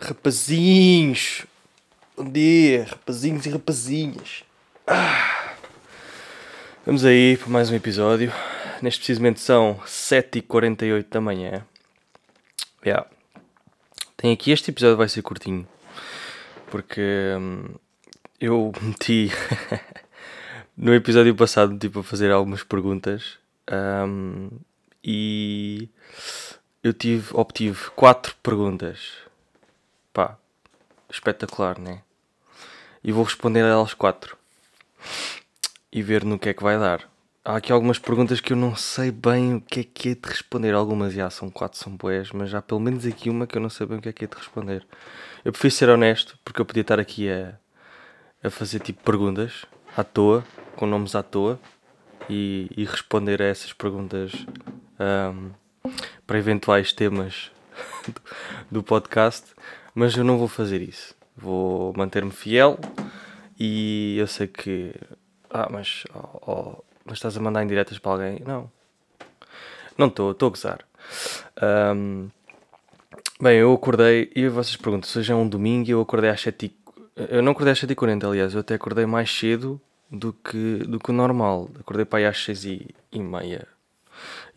Rapazinhos, bom dia, rapazinhos e rapazinhas. Ah. Vamos aí para mais um episódio. Neste precisamente são 7h48 da manhã. Yeah. Tem aqui, este episódio vai ser curtinho. Porque hum, eu meti no episódio passado tipo, a fazer algumas perguntas. hum, e eu tive, obtive quatro perguntas. Pá, espetacular, né? E vou responder a elas quatro. E ver no que é que vai dar. Há aqui algumas perguntas que eu não sei bem o que é que é de responder. Algumas já são quatro, são boas, mas há pelo menos aqui uma que eu não sei bem o que é que é de responder. Eu prefiro ser honesto, porque eu podia estar aqui a, a fazer tipo perguntas à toa, com nomes à toa, e, e responder a essas perguntas ahm, para eventuais temas do, podcast, mas eu não vou fazer isso. Vou manter-me fiel e eu sei que. Ah, mas. oh, oh, mas estás a mandar indiretas para alguém? Não. Não estou, estou a gozar. Ahm, bem, eu acordei. E vocês perguntam, se hoje é um domingo eu acordei às 7 e, Eu não acordei às 7 e 40 aliás. Eu até acordei mais cedo do que, do que o normal. Acordei para aí às 6 e, e meia.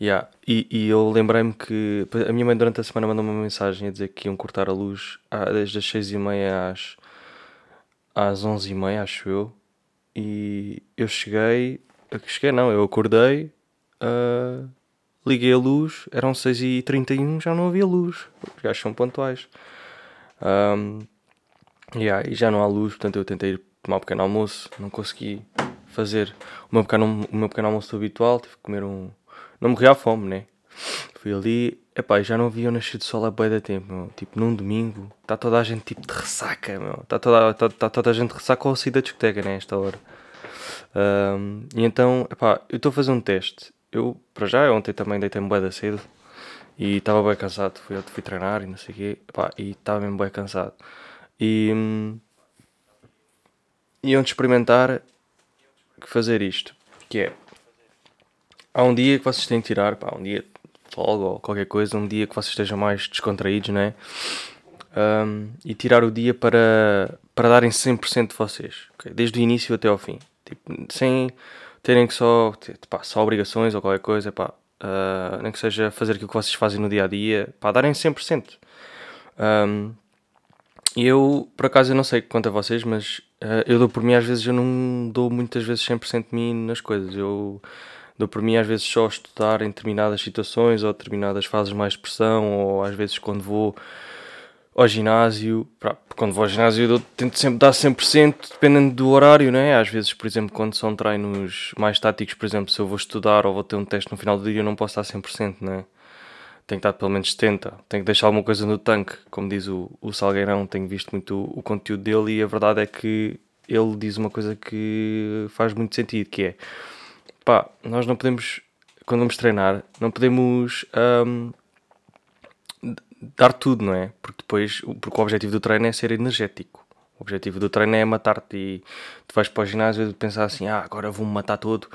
Yeah. E, e eu lembrei-me que a minha mãe durante a semana mandou-me uma mensagem a dizer que iam cortar a luz desde as 6 e meia às, às 11 e meia, acho eu. E eu cheguei, cheguei não, eu acordei, ah, liguei a luz, eram 6 e 31 já não havia luz. Os gajos são pontuais. Ahm, yeah, e já não há luz, portanto eu tentei ir tomar um pequeno almoço, não consegui fazer o meu pequeno, o meu pequeno almoço habitual, tive que comer um. Não morri à fome, né? Fui ali, epá, já não vi o nascer do sol há bem da tempo, meu. Tipo, num domingo, está toda a gente tipo de ressaca, meu. Está toda, tá, tá toda a gente de ressaca ou sair da discoteca, né? Esta hora. Ahm, e então, epá, eu estou a fazer um teste. Eu, para já, ontem também deitei-me bem da cedo e estava bem cansado. Fui, fui treinar e não sei o quê, epá, e estava mesmo bem cansado. E. hum, iam de experimentar fazer isto, que é há um dia que vocês têm que tirar, pá, um dia folga ou qualquer coisa, um dia que vocês estejam mais descontraídos, né? Um, e tirar o dia para, para darem 100% de vocês, ok? desde o início até ao fim, tipo, sem terem que só, ter, pá, só obrigações ou qualquer coisa, pá, ah, nem que seja fazer aquilo que vocês fazem no dia a dia, pá, darem 100%. Um, e eu, por acaso, eu não sei quanto a vocês, mas eh, eu dou por mim, às vezes, eu não dou muitas vezes 100% de mim nas coisas. Eu dou por mim, às vezes, só estudar em determinadas situações ou determinadas fases mais de pressão, ou às vezes, quando vou ao ginásio, pá, quando vou ao ginásio, eu tento sempre dar 100%, dependendo do horário, né? Às vezes, por exemplo, quando são treinos mais táticos, por exemplo, se eu vou estudar ou vou ter um teste no final do dia, eu não posso dar 100%, né? Tenho que dar pelo menos 70. Tenho que deixar alguma coisa no tanque. Como diz o, o Salgueirão, tenho visto muito o, o conteúdo dele e a verdade é que ele diz uma coisa que faz muito sentido, que é pá, nós não podemos, quando vamos treinar, não podemos d- dar tudo, não é? Porque depois, porque o objetivo do treino é ser energético. O objetivo do treino é matar-te e tu vais para o ginásio e pensar assim, ah, agora vou-me matar todo,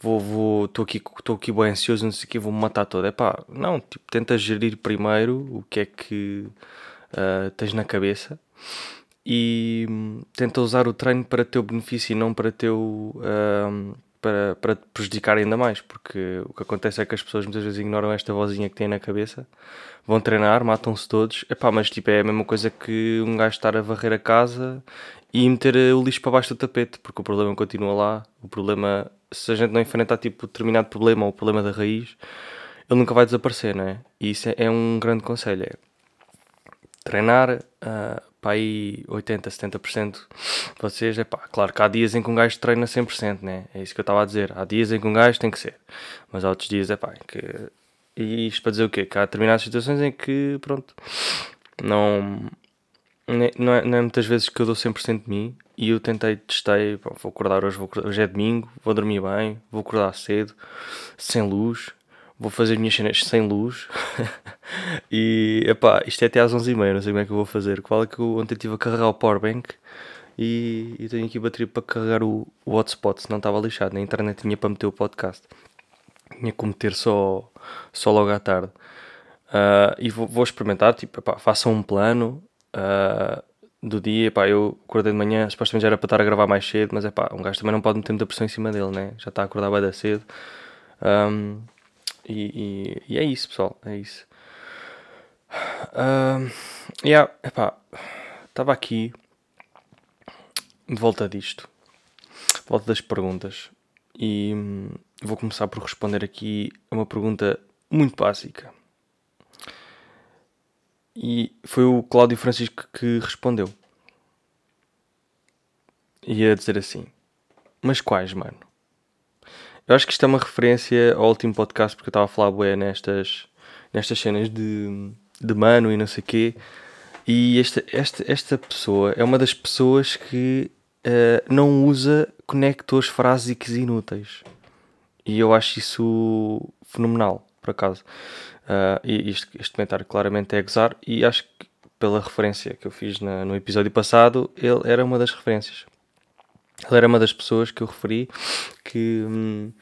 vou, vou, estou aqui, estou aqui bem ansioso, não sei o quê, vou-me matar todo. É pá, não, tipo, tenta gerir primeiro o que é que ah, tens na cabeça e hum, tenta usar o treino para teu benefício e não para teu hum, para, para te prejudicar ainda mais, porque o que acontece é que as pessoas muitas vezes ignoram esta vozinha que têm na cabeça, vão treinar, matam-se todos, Epá, mas tipo, é a mesma coisa que um gajo estar a varrer a casa e meter o lixo para baixo do tapete, porque o problema continua lá, o problema, se a gente não enfrentar tipo determinado problema ou o problema da raiz, ele nunca vai desaparecer, não é? E isso é, é um grande conselho, é treinar ah, para aí 80, 70% de vocês, é pá, claro que há dias em que um gajo treina 100%, né? É isso que eu estava a dizer. Há dias em que um gajo tem que ser, mas há outros dias, é pá, que. E isto para dizer o quê? Que há determinadas situações em que, pronto, não. Ne- Não é, não é muitas vezes que eu dou 100% de mim e eu tentei, testei, pá, vou acordar hoje, vou hoje é domingo, vou dormir bem, vou acordar cedo, sem luz, vou fazer as minhas cenas sem luz e epá, isto é até às 11h30, não sei como é que eu vou fazer. Qual é que eu ontem estive a carregar o powerbank e, e tenho aqui bateria para carregar o, o hotspot, se não estava lixado. Na internet tinha para meter o podcast. Tinha que meter só, só logo à tarde. Uh, e vou, vou, experimentar, tipo, epá, façam um plano uh, do dia. Epá, eu acordei de manhã, supostamente já era para estar a gravar mais cedo, mas epá, um gajo também não pode meter muita pressão em cima dele, né? Já está a acordar bem cedo. Um, e, e, e, é isso, pessoal, é isso. Uh, yeah, epá, estava aqui de volta disto, de volta das perguntas, e hum, vou começar por responder aqui a uma pergunta muito básica. E foi o Cláudio Francisco que respondeu. Ia dizer assim: Mas quais, mano? Eu acho que isto é uma referência ao último podcast, porque eu estava a falar bué nestas, nestas cenas de, de mano e não sei o quê. E esta, esta, esta pessoa é uma das pessoas que uh, não usa conectores frásicos inúteis. E eu acho isso fenomenal, por acaso. Uh, e este, este comentário claramente é gozar, e acho que pela referência que eu fiz na, no episódio passado, ele era uma das referências. Ele era uma das pessoas que eu referi que, hum,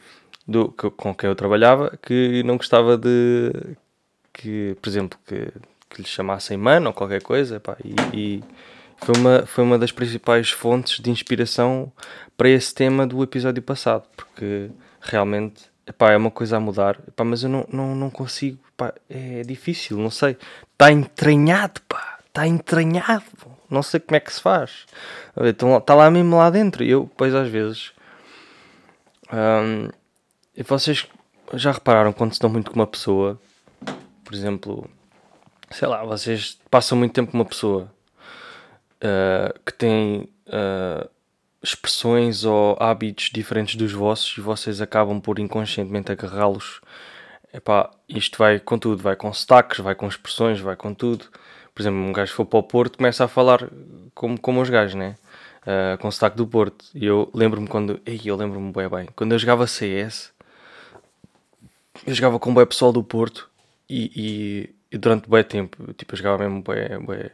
do, que, com quem eu trabalhava que não gostava de que, por exemplo, que, que lhe chamassem mano ou qualquer coisa, pá, e, e foi uma, foi uma das principais fontes de inspiração para esse tema do episódio passado, porque realmente epá, é uma coisa a mudar, epá, mas eu não, não, não consigo, epá, é difícil, não sei. Está entranhado, pá, está entranhado, não sei como é que se faz. Está tá lá mesmo lá dentro. E eu, depois, às vezes, hum, vocês já repararam quando estão muito com uma pessoa, por exemplo, sei lá, vocês passam muito tempo com uma pessoa uh, que tem. Uh, expressões ou hábitos diferentes dos vossos e vocês acabam por inconscientemente agarrá-los. Epá, isto vai com tudo, vai com sotaques, vai com expressões, vai com tudo. Por exemplo, um gajo for para o Porto começa a falar como, como os gajos, né? Uh, com sotaque do Porto. E eu lembro-me quando. Ei, eu lembro-me bem bem. Quando eu jogava CS, eu jogava com o pessoal do Porto e, e, e durante bem tempo, tipo, eu jogava mesmo bem, bem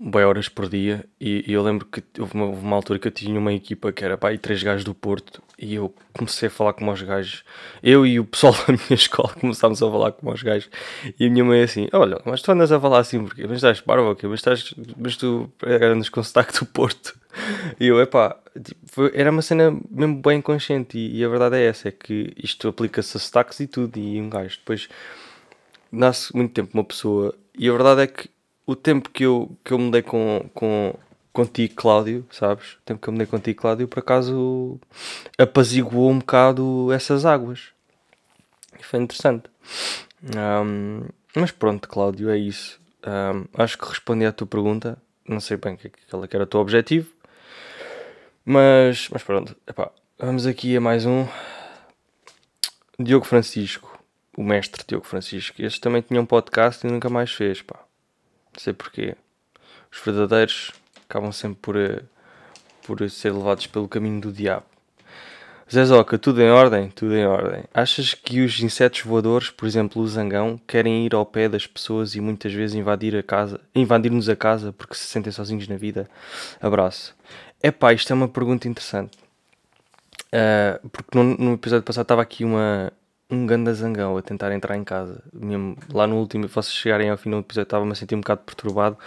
bem horas por dia e, e eu lembro que houve uma, houve uma, altura que eu tinha uma equipa que era pá, e três gajos do Porto e eu comecei a falar com os gajos eu e o pessoal da minha escola começámos a falar com os gajos e a minha mãe assim, olha, mas tu andas a falar assim porque mas estás barba, okay? mas, estás, mas tu andas com sotaque do Porto e eu, epá, tipo, era uma cena mesmo bem consciente e, e, a verdade é essa, é que isto aplica-se a sotaques e tudo e um gajo depois nasce muito tempo uma pessoa e a verdade é que o tempo que eu, que eu mudei com, com, contigo, Cláudio, sabes? O tempo que eu mudei contigo, Cláudio, por acaso apaziguou um bocado essas águas. E foi interessante. Um, mas pronto, Cláudio, é isso. Um, acho que respondi à tua pergunta. Não sei bem que, que era o teu objetivo. Mas, mas pronto, epá, vamos aqui a mais um. Diogo Francisco, o mestre Diogo Francisco. Este também tinha um podcast e nunca mais fez, pá. Não sei porquê. Os verdadeiros acabam sempre por, eh, por ser levados pelo caminho do diabo. Zezoca, tudo em ordem? Tudo em ordem. Achas que os insetos voadores, por exemplo o zangão, querem ir ao pé das pessoas e muitas vezes invadir a casa, invadir-nos a casa porque se sentem sozinhos na vida? Abraço. É pá, isto é uma pergunta interessante. Uh, porque no, no, episódio passado estava aqui uma, um ganda zangão a tentar entrar em casa. Lá no último, vocês chegarem ao fim do episódio, estava-me a sentir um bocado perturbado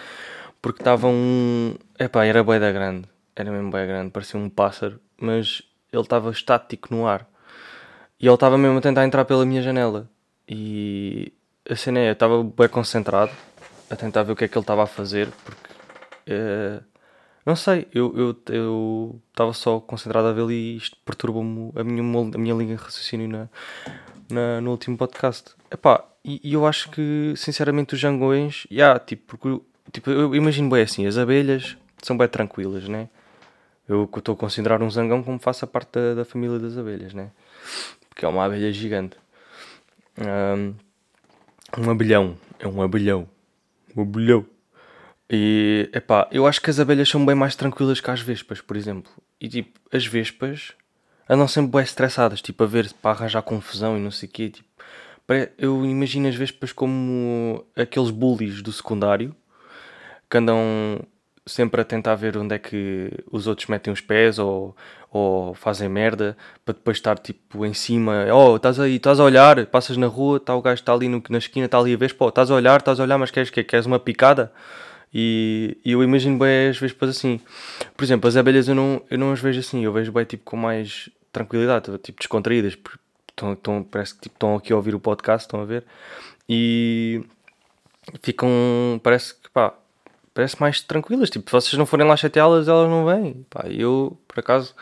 porque estava um. Epá, era bem da grande, era mesmo bem grande, parecia um pássaro, mas ele estava estático no ar e ele estava mesmo a tentar entrar pela minha janela. E a cena é, eu estava bem concentrado a tentar ver o que é que ele estava a fazer porque. Uh, não sei, eu estava eu, só concentrado a vê-lo e isto perturbou-me a minha, a minha linha de raciocínio na, no último podcast. Epá, e, e eu acho que, sinceramente, os jangões, yeah, tipo, porque, tipo, eu imagino bem assim, as abelhas são bem tranquilas, né? Eu estou a considerar um zangão como faça parte da, da família das abelhas, né? Porque é uma abelha gigante. Um, um abelhão, é um abelhão. Um abelhão. E, epá, eu acho que as abelhas são bem mais tranquilas que as vespas, por exemplo. E, tipo, as vespas andam sempre bem estressadas, tipo, a ver para arranjar confusão e não sei o quê. Tipo, eu imagino as vespas como aqueles bullies do secundário que andam, sempre a tentar ver onde é que os outros metem os pés ou, ou fazem merda para depois estar tipo em cima. Oh, estás aí, estás a olhar, passas na rua, está o gajo está ali no, na esquina, está ali a ver, pô, estás a olhar, estás a olhar, mas queres que Queres uma picada? E, e eu imagino bem às vezes assim. Por exemplo, as abelhas eu não, eu não as vejo assim, eu vejo bem tipo com mais tranquilidade, tipo descontraídas. Estão, estão, parece que tipo, estão aqui a ouvir o podcast, estão a ver. E ficam, parece que pá, parece mais tranquilas. Tipo, se vocês não forem lá chateá-las, elas não vêm. Pá, eu, por acaso,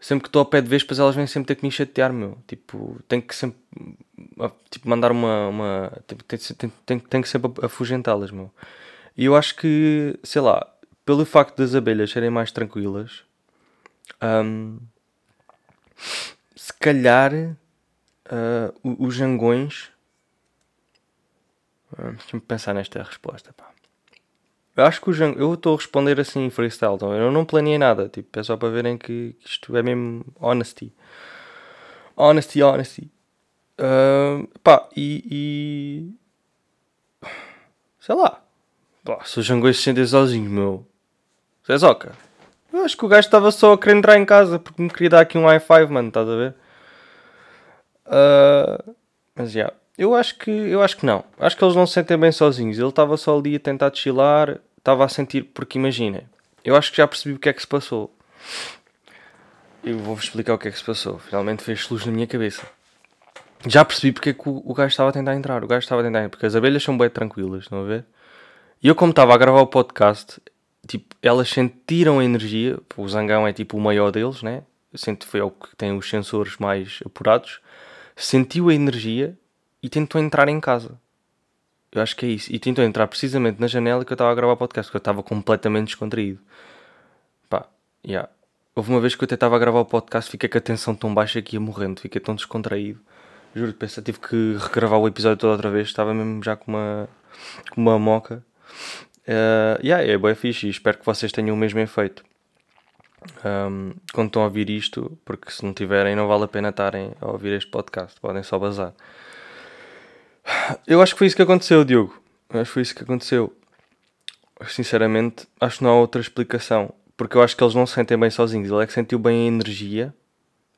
sempre que estou ao pé de vespas, elas vêm sempre ter que me chatear, meu. Tipo, tenho que sempre tipo, mandar uma. uma tenho, tenho, tenho, tenho que sempre afugentá-las, meu. E eu acho que, sei lá, pelo facto das abelhas serem mais tranquilas, um, se calhar uh, os jangões. Uh, Deixa-me pensar nesta resposta. Pá. Eu acho que o jang... Eu estou a responder assim freestyle. Então eu não planeei nada. Tipo, é só para verem que, isto é mesmo honesty. Honesty, honesty. Uh, pá, e, e. Sei lá. Pá, se os jangões se sentem sozinhos, meu. Zezoca. Eu acho que o gajo estava só a querer entrar em casa porque me queria dar aqui um i5, mano, estás a ver? Uh, mas já. Yeah, eu acho que eu acho que não. Acho que eles não se sentem bem sozinhos. Ele estava só ali a tentar chilar, estava a sentir, porque imaginem, eu acho que já percebi o que é que se passou. Eu vou-vos explicar o que é que se passou. Finalmente fez luz na minha cabeça. Já percebi porque é que o, o gajo estava a tentar entrar. O gajo estava a tentar entrar. Porque as abelhas são bem tranquilas, estão a ver? E eu, como estava a gravar o podcast, tipo, elas sentiram a energia. O zangão é tipo o maior deles, né? Sente, foi o que tem os sensores mais apurados. Sentiu a energia e tentou entrar em casa. Eu acho que é isso. E tentou entrar precisamente na janela que eu estava a gravar o podcast, porque eu estava completamente descontraído. Pá, yeah. Houve uma vez que eu até estava a gravar o podcast, fiquei com a tensão tão baixa que ia morrendo, fiquei tão descontraído. Juro, pensa, tive que regravar o episódio todo outra vez, estava mesmo já com uma, com uma moca. Uh, yeah, é bem fixe e espero que vocês tenham o mesmo efeito. Um, quando estão a ouvir isto, porque se não tiverem, não vale a pena estarem a ouvir este podcast, podem só bazar. Eu acho que foi isso que aconteceu, Diogo. Eu acho que foi isso que aconteceu. Sinceramente, acho que não há outra explicação. Porque eu acho que eles não se sentem bem sozinhos. Ele é que sentiu bem a energia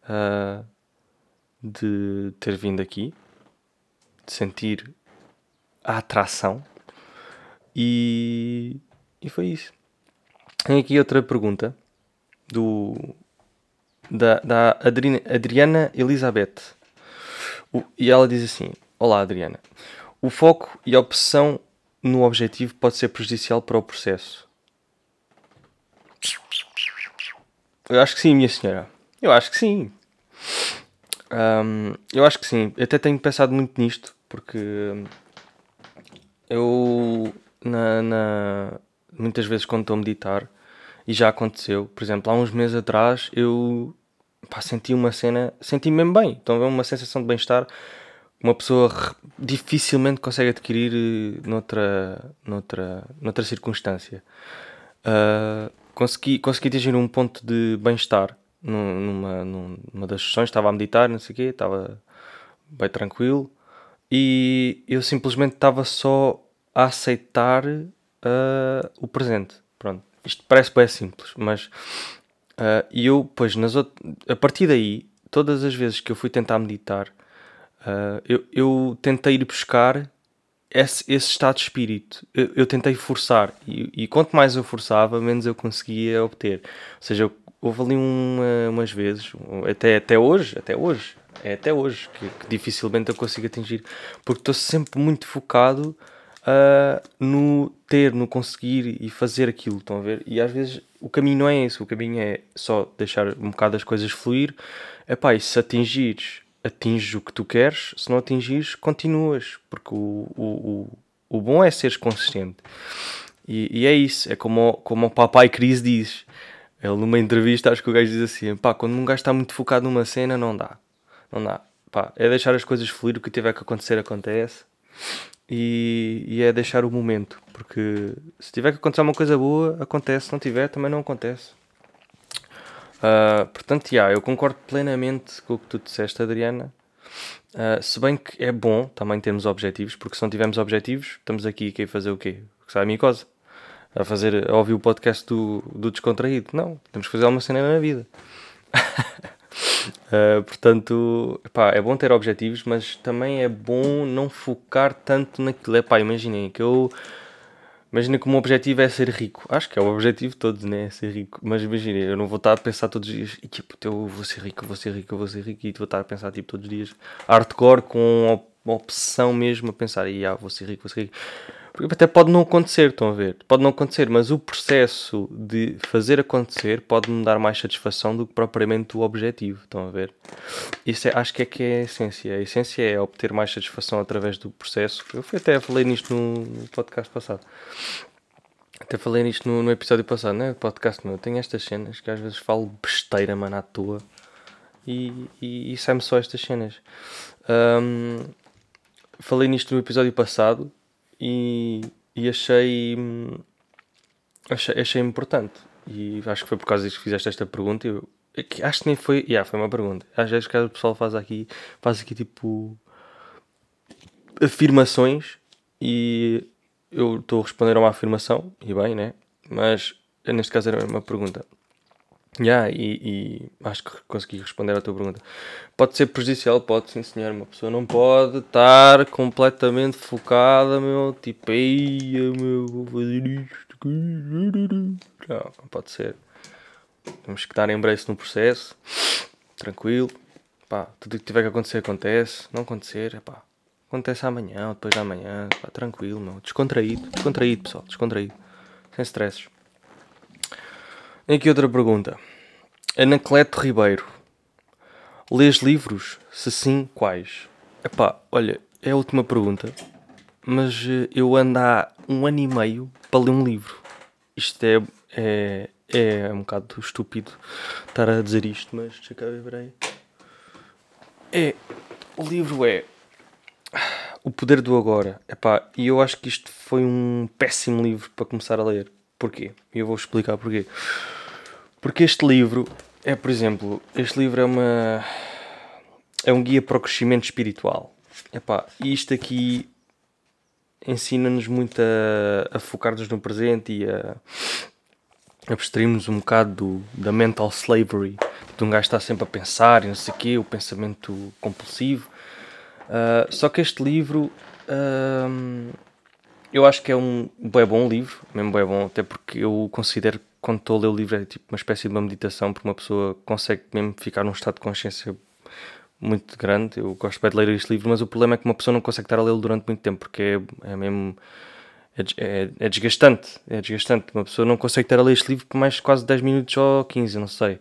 uh, de ter vindo aqui, de sentir a atração e, e foi isso. Tem aqui outra pergunta do da, da Adriana Elizabeth. O, e ela diz assim: Olá, Adriana. O foco e a opção no objetivo pode ser prejudicial para o processo. Eu acho que sim, minha senhora. Eu acho que sim. Um, eu acho que sim. Eu até tenho pensado muito nisto porque eu na, na, muitas vezes quando estou a meditar, e já aconteceu, por exemplo, há uns meses atrás eu pá, senti uma cena, senti -me mesmo bem, então é uma sensação de bem-estar uma pessoa dificilmente consegue adquirir eh, noutra, noutra, noutra circunstância. Uh, consegui, consegui atingir um ponto de bem-estar numa, numa das sessões, estava a meditar, não sei o quê, estava bem tranquilo e eu simplesmente estava só a aceitar uh, o presente. Pronto. Isto parece bem simples, mas uh, eu, pois, nas a partir daí, todas as vezes que eu fui tentar meditar, uh, eu, eu tentei ir buscar esse, esse estado de espírito. Eu, eu tentei forçar, e, e, quanto mais eu forçava, menos eu conseguia obter. Ou seja, houve ali uma, umas vezes, até, até hoje, até hoje, é até hoje que, que dificilmente eu consigo atingir, porque estou sempre muito focado uh, no ter, no conseguir e fazer aquilo, estão a ver? E às vezes o caminho não é esse, o caminho é só deixar um bocado as coisas fluir. Epá, e se atingires, atinges o que tu queres, se não atingires, continuas, porque o, o, o, o bom é seres consistente. E, e, é isso, é como, como o papai Cris diz. Ele numa entrevista, acho que o gajo diz assim: pá, quando um gajo está muito focado numa cena, não dá. Não dá. Pá, é deixar as coisas fluir, o que tiver que acontecer, acontece e, e, é deixar o momento, porque se tiver que acontecer uma coisa boa, acontece, se não tiver, também não acontece. Uh, portanto, yeah, eu concordo plenamente com o que tu disseste, Adriana. Uh, se bem que é bom também termos objetivos, porque se não tivermos objetivos, estamos aqui a fazer o quê? Sabe a micose? a fazer, a ouvir o podcast do, do descontraído. Não, temos que fazer alguma cena na vida. uh, portanto, é bom ter objetivos, mas também é bom não focar tanto naquilo. É pá, imaginem que eu. Imagina que o meu objetivo é ser rico. Acho que é o objetivo de todos, né? Ser rico. Mas imagina, eu não vou estar a pensar todos os dias, e tipo, eu vou ser rico, eu vou ser rico, eu vou ser rico, e vou estar a pensar tipo todos os dias hardcore com uma opção mesmo a pensar, e ah, vou ser rico, vou ser rico. Até pode não acontecer, estão a ver? Pode não acontecer, mas o processo de fazer acontecer pode me dar mais satisfação do que propriamente o objetivo, estão a ver? Isso é, acho que é que é a essência. A essência é obter mais satisfação através do processo. Eu até falei nisto no podcast passado. Até falei nisto no, no episódio passado, né? Podcast meu. Tenho estas cenas que às vezes falo besteira, mano, à toa. E, e, e sai-me só estas cenas. Um, falei nisto no episódio passado e, e achei, achei, achei importante. E acho que foi por causa disso que fizeste esta pergunta. Eu, acho que nem foi. Yeah, foi uma pergunta. Às vezes que o pessoal faz aqui, faz aqui tipo afirmações e eu estou a responder a uma afirmação, e bem, né? Mas neste caso era uma pergunta. Yeah, e, e, acho que consegui responder à tua pergunta. Pode ser prejudicial, pode sim senhor. Uma pessoa não pode estar completamente focada, meu, tipo, ei, meu, vou fazer isto. Não, não pode ser. Temos que dar embrace no processo, tranquilo. Pá, tudo o que tiver que acontecer acontece. Não acontecer, é pá, acontece amanhã depois de amanhã, pá, tranquilo, meu. Descontraído, descontraído, pessoal, descontraído. Sem stresses. Aqui outra pergunta. Anacleto Ribeiro. Lês livros? Se sim, quais? Epá, olha, é a última pergunta, mas eh, eu ando há um ano e meio para ler um livro. Isto é, é, é um bocado estúpido estar a dizer isto, mas deixa cá ver aí. É, o livro é O Poder do Agora. Epá, e eu acho que isto foi um péssimo livro para começar a ler. Porquê? E eu vou explicar porquê. Porque este livro é, por exemplo, este livro é uma. é um guia para o crescimento espiritual. E isto aqui ensina-nos muito a, a focar-nos no presente e a abstrairmos um bocado do, da mental slavery, de um gajo estar sempre a pensar e não sei o quê, o pensamento compulsivo. Uh, só que este livro uh, eu acho que é um bem bom livro, mesmo bem bom, até porque eu considero que quando estou a ler o livro é tipo uma espécie de uma meditação, porque uma pessoa consegue mesmo ficar num estado de consciência muito grande. Eu gosto bem de ler este livro, mas o problema é que uma pessoa não consegue estar a lê-lo durante muito tempo, porque é, é mesmo. É, é, é, desgastante, é desgastante. Uma pessoa não consegue estar a ler este livro por mais quase 10 minutos ou 15, não sei.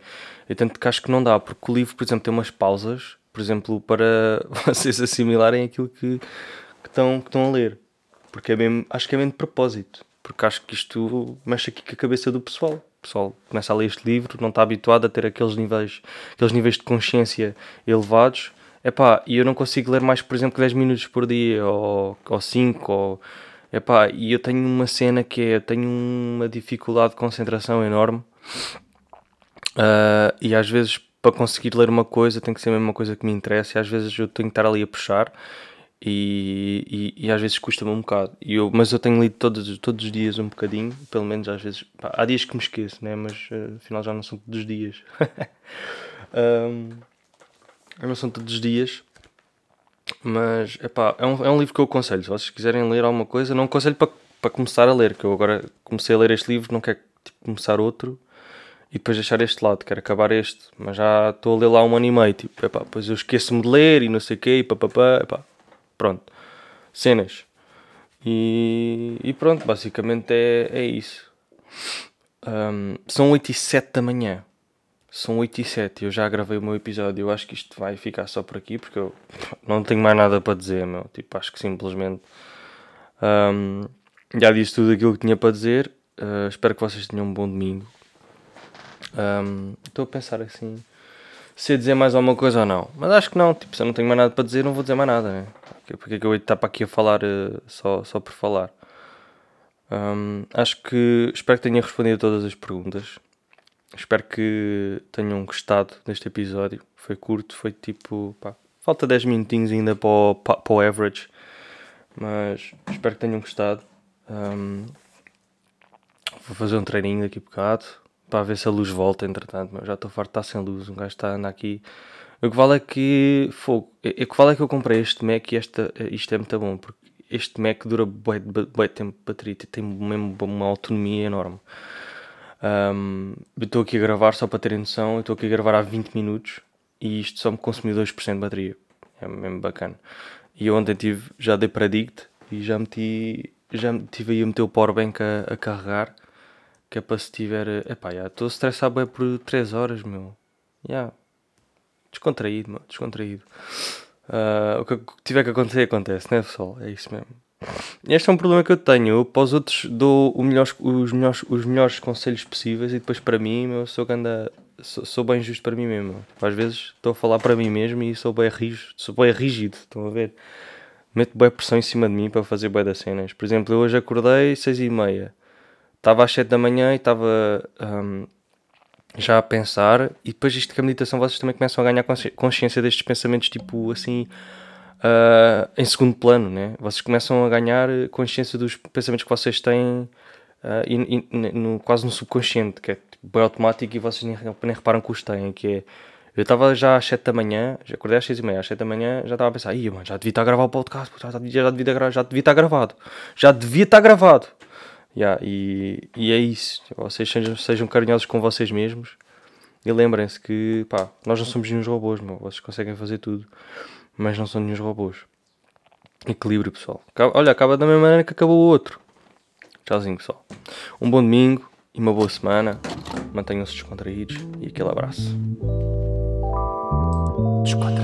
Eu tanto que acho que não dá, porque o livro, por exemplo, tem umas pausas, por exemplo, para vocês assimilarem aquilo que, que, estão, que estão a ler. Porque é mesmo, acho que é mesmo de propósito. Porque acho que isto mexe aqui com a cabeça do pessoal. O pessoal começa a ler este livro, não está habituado a ter aqueles níveis, aqueles níveis de consciência elevados. Epá, e eu não consigo ler mais, por exemplo, 10 minutos por dia, ou, ou 5, ou... Epá, e eu tenho uma cena que é, eu tenho uma dificuldade de concentração enorme. Uh, e às vezes, para conseguir ler uma coisa, tem que ser a mesma coisa que me interessa, e às vezes eu tenho que estar ali a puxar e, e, e, às vezes custa-me um bocado. E eu, mas eu tenho lido todos, todos os dias um bocadinho, pelo menos às vezes. Pá, há dias que me esqueço, né? mas uh, afinal já não são todos os dias. um, não são todos os dias. Mas epá, é, um, é um livro que eu aconselho. Se vocês quiserem ler alguma coisa, não aconselho para, para começar a ler, que eu agora comecei a ler este livro, não quero tipo, começar outro e depois deixar este lado, quero acabar este, mas já estou a ler lá um ano e meio, tipo, epá, depois eu esqueço-me de ler e não sei o quê, e papapá, epá, Pronto. Cenas. E, e pronto, basicamente é, é isso. Um, são 8 e 7 da manhã. São 8 e 7 eu já gravei o meu episódio. Eu acho que isto vai ficar só por aqui porque eu não tenho mais nada para dizer, meu. Tipo, acho que simplesmente um, já disse tudo aquilo que tinha para dizer. Uh, espero que vocês tenham um bom domingo. Estou um, a pensar assim se dizer mais alguma coisa ou não. Mas acho que não, tipo, se eu não tenho mais nada para dizer, não vou dizer mais nada, né? Porque é que eu estar para aqui a falar uh, só, só por falar? Um, acho que espero que tenha respondido a todas as perguntas. Espero que tenham gostado deste episódio. Foi curto, foi tipo. Pá, falta 10 minutinhos ainda para o, para o average. Mas espero que tenham gostado. Um, vou fazer um treininho daqui a bocado para ver se a luz volta, entretanto. Mas já estou farto de estar sem luz. Um gajo está a andar aqui. O que vale é que. Fogo. O que vale é que eu comprei este Mac e esta, isto é muito bom. Porque este Mac dura bué, bué tempo de bateria. Tem mesmo uma autonomia enorme. Um, estou aqui a gravar só para terem noção. Estou aqui a gravar há 20 minutos e isto só me consumiu 2% de bateria. É mesmo bacana. E ontem tive, já dei para dict e já meti, já tive aí a meter o powerbank a, a carregar. Que é para se tiver. Epá, já estou estressado é por 3 horas, meu. Yeah. Descontraído, meu. Descontraído. Uh, o que tiver que acontecer, acontece, né, pessoal? É isso mesmo. Este é um problema que eu tenho. Eu para os outros dou melhor, os, melhores, os melhores conselhos possíveis e depois para mim, meu, sou, anda, sou, sou bem justo para mim mesmo. Às vezes estou a falar para mim mesmo e sou bem rígido. Sou bem rígido, estão a ver? Meto bem pressão em cima de mim para fazer bem das cenas. Por exemplo, eu hoje acordei seis e meia. Estava às sete da manhã e estava um, já a pensar. E depois isto que a meditação vocês também começam a ganhar consciência destes pensamentos tipo assim uh, em segundo plano, né? Vocês começam a ganhar consciência dos pensamentos que vocês têm uh, no, quase no subconsciente, que é tipo, bem automático e vocês nem, nem reparam que os têm, que é eu estava já às 7 da manhã, já acordei às 6 e meia, às 7 da manhã já estava a pensar, Ih, mano, já devia estar a gravar o podcast, já, já, devia, já devia estar gravado, já devia estar gravado. Yeah, e, e é isso, vocês sejam, sejam carinhosos com vocês mesmos e lembrem-se que pá, nós não somos nenhum robôs, meu, vocês conseguem fazer tudo mas não são nenhum robôs. Equilíbrio, pessoal. Olha, acaba da mesma maneira que acabou o outro. Tchauzinho, pessoal. Um bom domingo e uma boa semana. Mantenham-se descontraídos e aquele abraço. Descontraídos.